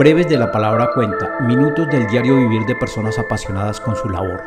Breves de la palabra cuenta, minutos del diario vivir de personas apasionadas con su labor,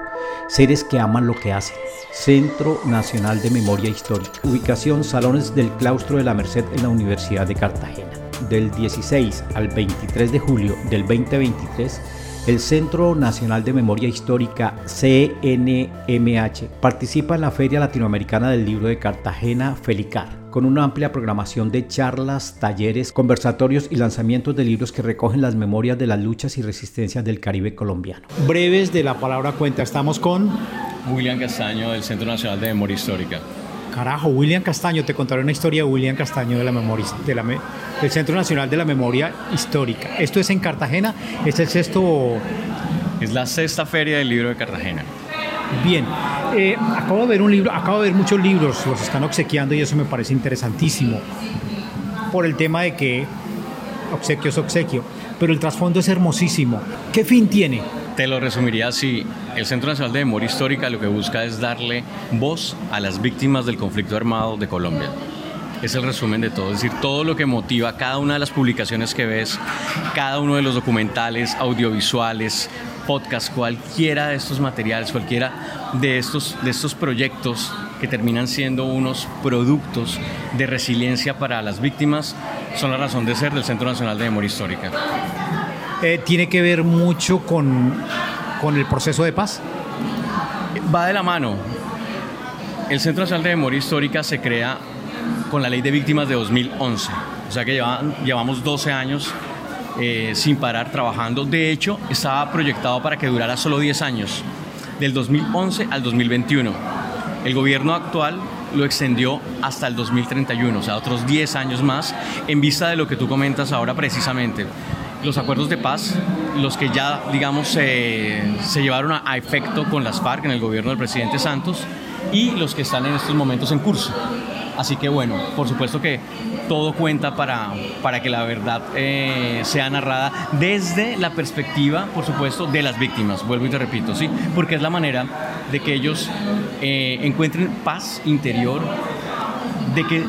seres que aman lo que hacen. Centro Nacional de Memoria Histórica. Ubicación Salones del Claustro de la Merced en la Universidad de Cartagena. Del 16 al 23 de julio del 2023 el Centro Nacional de Memoria Histórica, CNMH, participa en la Feria Latinoamericana del Libro de Cartagena, Felicar, con una amplia programación de charlas, talleres, conversatorios y lanzamientos de libros que recogen las memorias de las luchas y resistencias del Caribe colombiano. Breves de la palabra cuenta, estamos con... William Castaño del Centro Nacional de Memoria Histórica. Carajo, William Castaño, te contaré una historia de William Castaño de la memoria, de la, del Centro Nacional de la Memoria Histórica. Esto es en Cartagena, este es el sexto... Es la sexta feria del libro de Cartagena. Bien, eh, acabo de ver un libro, acabo de ver muchos libros, los están obsequiando y eso me parece interesantísimo. Por el tema de que obsequio es obsequio, pero el trasfondo es hermosísimo. ¿Qué fin tiene? Te lo resumiría así. El Centro Nacional de Memoria Histórica lo que busca es darle voz a las víctimas del conflicto armado de Colombia. Es el resumen de todo, es decir, todo lo que motiva cada una de las publicaciones que ves, cada uno de los documentales, audiovisuales, podcasts, cualquiera de estos materiales, cualquiera de estos, de estos proyectos que terminan siendo unos productos de resiliencia para las víctimas, son la razón de ser del Centro Nacional de Memoria Histórica. Eh, tiene que ver mucho con, con el proceso de paz? Va de la mano. El Centro Nacional de Memoria Histórica se crea con la ley de víctimas de 2011. O sea que llevamos 12 años eh, sin parar trabajando. De hecho, estaba proyectado para que durara solo 10 años, del 2011 al 2021. El gobierno actual lo extendió hasta el 2031, o sea, otros 10 años más, en vista de lo que tú comentas ahora precisamente los acuerdos de paz, los que ya, digamos, se, llevaron a, efecto con las FARC en el gobierno del presidente Santos y los que están en estos momentos en curso. Así que bueno, por supuesto que todo cuenta para, para que la verdad eh, sea narrada desde la perspectiva, por supuesto, de las víctimas, vuelvo y te repito, ¿sí? Porque es la manera de que ellos eh, encuentren paz interior, de que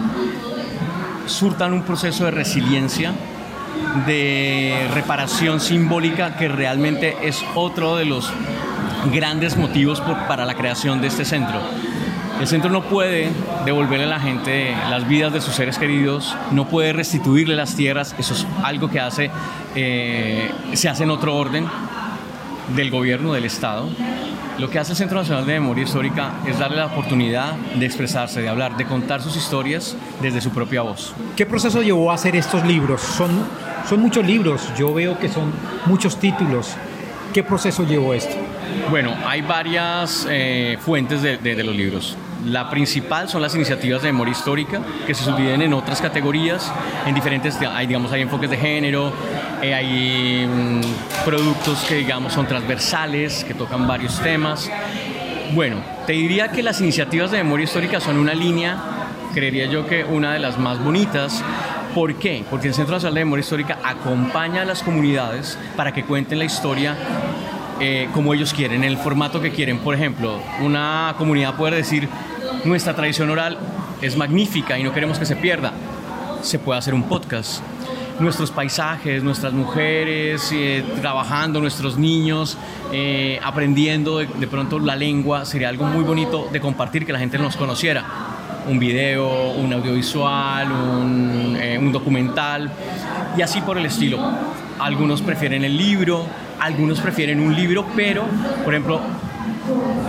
surtan un proceso de resiliencia de reparación simbólica que realmente es otro de los grandes motivos para la creación de este centro. El centro no puede devolverle a la gente las vidas de sus seres queridos, no puede restituirle las tierras, eso es algo que hace, eh, se hace en otro orden del gobierno, del Estado. Lo que hace el Centro Nacional de Memoria Histórica es darle la oportunidad de expresarse, de hablar, de contar sus historias desde su propia voz. ¿Qué proceso llevó a hacer estos libros? Son, son muchos libros, yo veo que son muchos títulos. ¿Qué proceso llevó esto? Bueno, hay varias eh, fuentes de, de los libros. La principal son las iniciativas de memoria histórica que se subdividen en otras categorías, en diferentes, hay, digamos, hay enfoques de género, eh, hay mm, productos que digamos son transversales, que tocan varios temas. Bueno, te diría que las iniciativas de memoria histórica son una línea, creería yo que una de las más bonitas. ¿Por qué? Porque el Centro Nacional de Memoria Histórica acompaña a las comunidades para que cuenten la historia eh, como ellos quieren, en el formato que quieren. Por ejemplo, una comunidad puede decir, nuestra tradición oral es magnífica y no queremos que se pierda. Se puede hacer un podcast. Nuestros paisajes, nuestras mujeres, eh, trabajando, nuestros niños, eh, aprendiendo de, pronto la lengua, sería algo muy bonito de compartir, que la gente nos conociera. Un video, un audiovisual, un, eh, un documental y así por el estilo. Algunos prefieren el libro, algunos prefieren un libro, pero, por ejemplo,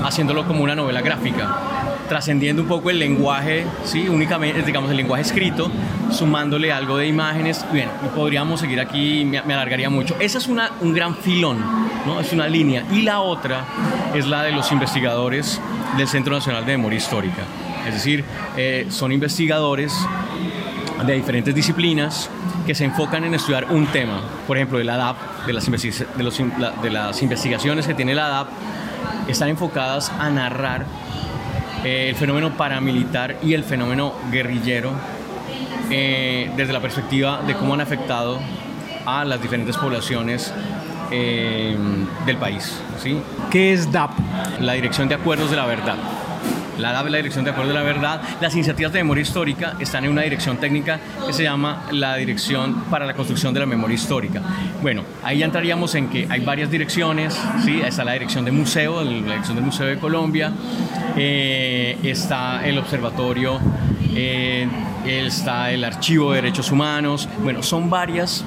haciéndolo como una novela gráfica trascendiendo un poco el lenguaje, ¿sí? únicamente, digamos, el lenguaje escrito, sumándole algo de imágenes. Bien, podríamos seguir aquí, me, alargaría mucho. Esa es una, un gran filón, ¿no? es una línea. Y la otra es la de los investigadores del Centro Nacional de Memoria Histórica. Es decir, eh, son investigadores de diferentes disciplinas que se enfocan en estudiar un tema. Por ejemplo, de la DAP, de las, de, los, de las investigaciones que tiene la DAP, están enfocadas a narrar eh, el fenómeno paramilitar y el fenómeno guerrillero eh, desde la perspectiva de cómo han afectado a las diferentes poblaciones eh, del país. ¿sí? ¿Qué es DAP? La Dirección de Acuerdos de la Verdad. La es la Dirección de Acuerdo de la Verdad. Las iniciativas de memoria histórica están en una dirección técnica que se llama la Dirección para la Construcción de la Memoria Histórica. Bueno, ahí ya entraríamos en que hay varias direcciones, ¿sí? está la Dirección de Museo, la Dirección del Museo de Colombia, eh, está el Observatorio, eh, está el Archivo de Derechos Humanos, bueno, son varias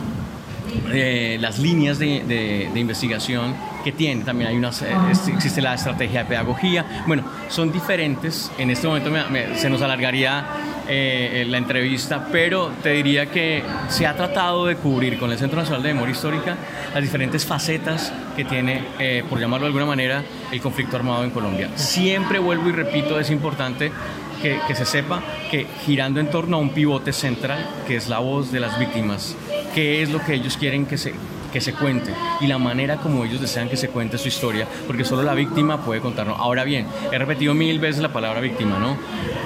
eh, las líneas de, investigación que tiene. También hay una, existe la estrategia de pedagogía. Bueno, son diferentes. En este momento se nos alargaría eh, la entrevista, pero te diría que se ha tratado de cubrir con el Centro Nacional de Memoria Histórica las diferentes facetas que tiene, eh, por llamarlo de alguna manera, el conflicto armado en Colombia. Siempre vuelvo y repito, es importante que, que, se sepa que girando en torno a un pivote central, que es la voz de las víctimas, qué es lo que ellos quieren que se, que se cuente y la manera como ellos desean que se cuente su historia, porque solo la víctima puede contarlo. Ahora bien, he repetido mil veces la palabra víctima, ¿no?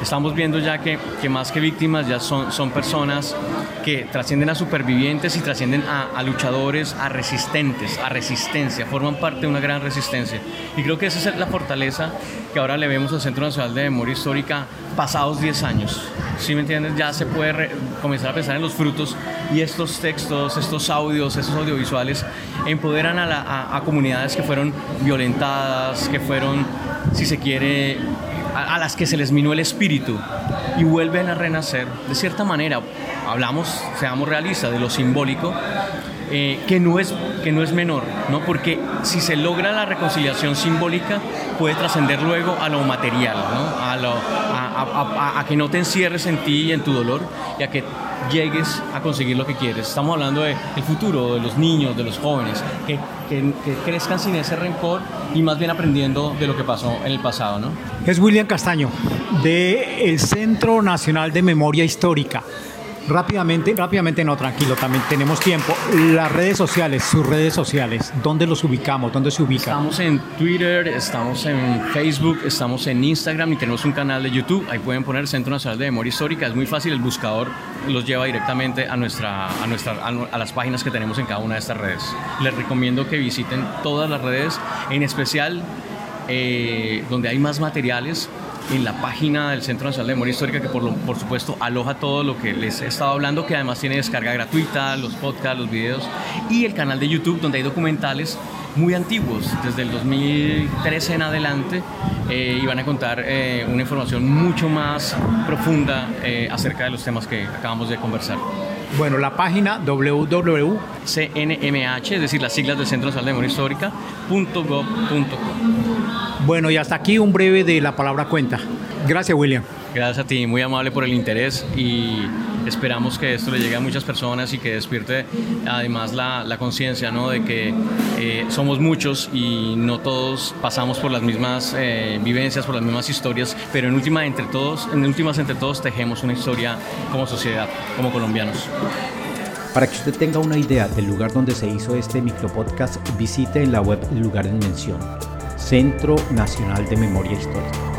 Estamos viendo ya que, que más que víctimas ya son, son personas que trascienden a supervivientes y trascienden a, a, luchadores, a resistentes, a resistencia, forman parte de una gran resistencia. Y creo que esa es la fortaleza que ahora le vemos al Centro Nacional de Memoria Histórica pasados 10 años. ¿Sí me entiendes? Ya se puede comenzar a pensar en los frutos y estos textos, estos audios, estos audiovisuales empoderan a, comunidades que fueron violentadas, que fueron, si se quiere, a, a, las que se les minó el espíritu y vuelven a renacer. De cierta manera, hablamos, seamos realistas, de lo simbólico, eh, que, no es, que no es menor, ¿no? porque si se logra la reconciliación simbólica, puede trascender luego a lo material, ¿no? a, lo, a, a, que no te encierres en ti y en tu dolor y a que llegues a conseguir lo que quieres. Estamos hablando del futuro, de los niños, de los jóvenes, que, que, que, crezcan sin ese rencor y más bien aprendiendo de lo que pasó en el pasado. ¿no? Es William Castaño, del Centro Nacional de Memoria Histórica. Rápidamente, rápidamente no, tranquilo, también tenemos tiempo. Las redes sociales, sus redes sociales, ¿dónde los ubicamos? ¿Dónde se ubican? Estamos en Twitter, estamos en Facebook, estamos en Instagram y tenemos un canal de YouTube. Ahí pueden poner Centro Nacional de Memoria Histórica. Es muy fácil, el buscador los lleva directamente a, nuestra, a, nuestra, a, las páginas que tenemos en cada una de estas redes. Les recomiendo que visiten todas las redes, en especial eh, donde hay más materiales en la página del Centro Nacional de Memoria Histórica, que por, lo, por supuesto aloja todo lo que les he estado hablando, que además tiene descarga gratuita, los podcasts, los videos, y el canal de YouTube, donde hay documentales muy antiguos, desde el 2013 en adelante, eh, y van a contar eh, una información mucho más profunda eh, acerca de los temas que acabamos de conversar. Bueno, la página www.cnmh, es decir, las siglas del Centro Nacional de Memoria Histórica, .gov.co. Bueno, y hasta aquí un breve de la palabra cuenta. Gracias, William. Gracias a ti, muy amable por el interés y esperamos que esto le llegue a muchas personas y que despierte además la, la conciencia ¿no? de que eh, somos muchos y no todos pasamos por las mismas eh, vivencias, por las mismas historias, pero en, última, entre todos, en últimas entre todos tejemos una historia como sociedad, como colombianos. Para que usted tenga una idea del lugar donde se hizo este micropodcast, visite en la web el lugar en mención, Centro Nacional de Memoria Histórica.